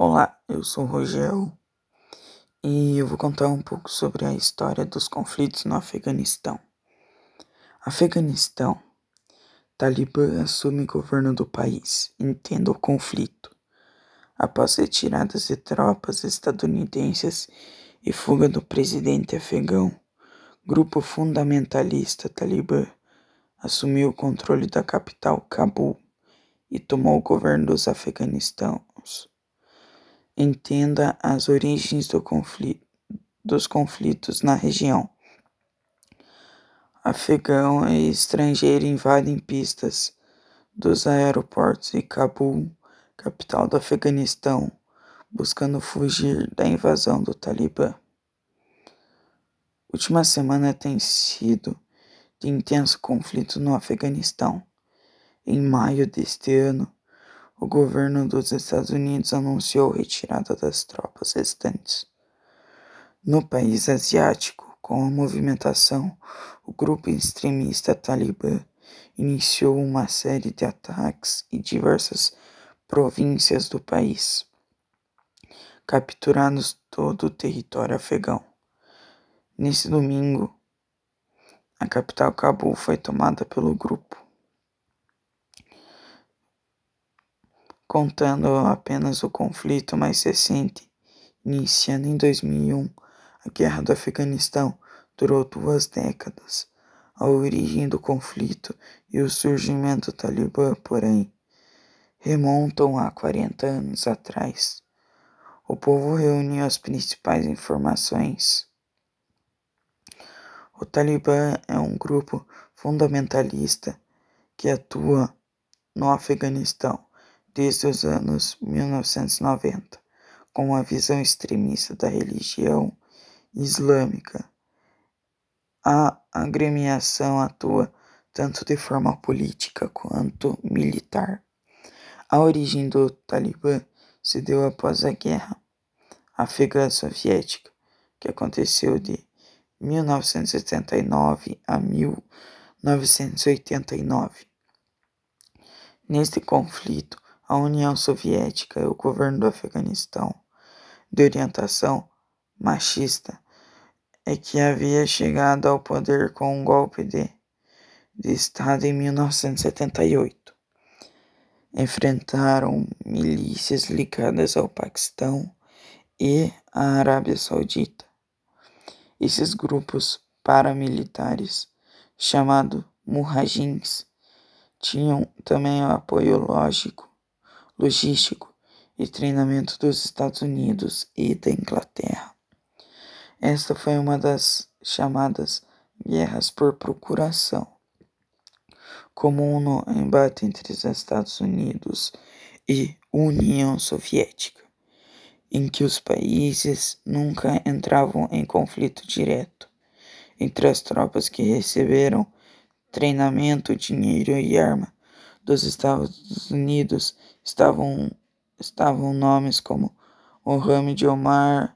Olá, eu sou o Rogel e eu vou contar um pouco sobre a história dos conflitos no Afeganistão. Afeganistão, Talibã assume governo do país, entenda o conflito. Após retiradas de tropas estadunidenses e fuga do presidente afegão, grupo fundamentalista Talibã assumiu o controle da capital Cabul e tomou o governo dos Afeganistãos entenda as origens do conflito, dos conflitos na região. Afegão e estrangeiro invadem pistas dos aeroportos de Cabul, capital do Afeganistão, buscando fugir da invasão do Talibã. Última semana tem sido de intenso conflito no Afeganistão. Em maio deste ano, o governo dos Estados Unidos anunciou retirada das tropas restantes. No país asiático, com a movimentação, o grupo extremista Talibã iniciou uma série de ataques em diversas províncias do país, capturando todo o território afegão. Nesse domingo, a capital Cabul foi tomada pelo grupo. Contando apenas o conflito mais recente, iniciando em 2001, a Guerra do Afeganistão durou duas décadas. A origem do conflito e o surgimento do Talibã, porém, remontam a 40 anos atrás. O povo reuniu as principais informações. O Talibã é um grupo fundamentalista que atua no Afeganistão desde os anos 1990, com uma visão extremista da religião islâmica. A agremiação atua tanto de forma política quanto militar. A origem do Talibã se deu após a Guerra Afegã Soviética, que aconteceu de 1979 a 1989. Neste conflito, a União Soviética e o governo do Afeganistão, de orientação machista, é que havia chegado ao poder com um golpe de, de Estado em 1978. Enfrentaram milícias ligadas ao Paquistão e à Arábia Saudita. Esses grupos paramilitares, chamados Mujahidins, tinham também o apoio lógico logístico e treinamento dos Estados Unidos e da Inglaterra. Esta foi uma das chamadas guerras por procuração, comum no embate entre os Estados Unidos e União Soviética, em que os países nunca entravam em conflito direto entre as tropas que receberam treinamento, dinheiro e arma dos Estados Unidos estavam, estavam nomes como Mohamed Omar,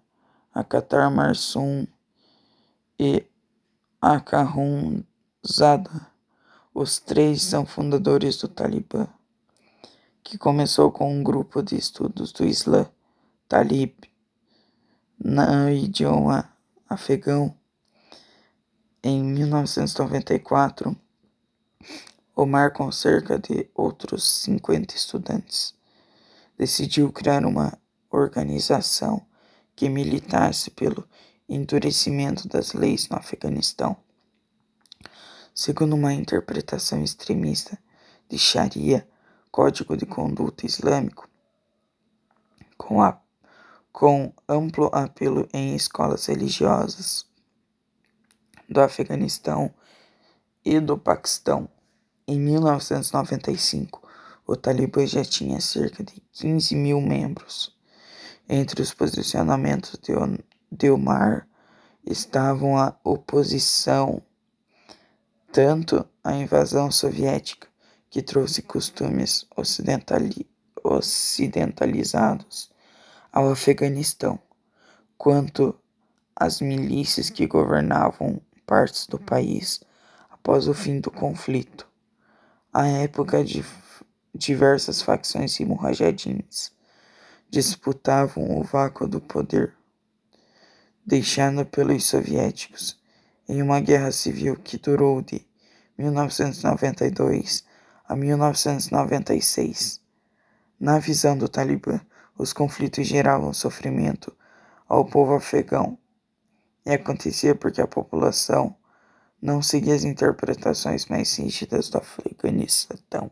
Akatar Marsum e Akarun Zada. Os três são fundadores do Talibã, que começou com um grupo de estudos do Islã Talib no idioma afegão em 1994 Omar, com cerca de outros 50 estudantes, decidiu criar uma organização que militasse pelo endurecimento das leis no Afeganistão. Segundo uma interpretação extremista de Sharia, Código de Conduta Islâmico, com, a, com amplo apelo em escolas religiosas do Afeganistão e do Paquistão. Em 1995, o Talibã já tinha cerca de 15 mil membros. Entre os posicionamentos de Omar estavam a oposição tanto à invasão soviética, que trouxe costumes ocidentali ocidentalizados ao Afeganistão, quanto às milícias que governavam partes do país após o fim do conflito. À época, de diversas facções e mujahidins disputavam o vácuo do poder, deixado pelos soviéticos em uma guerra civil que durou de 1992 a 1996. Na visão do Talibã, os conflitos geravam sofrimento ao povo afegão e acontecia porque a população não seguia as interpretações mais rígidas do Afeganistão.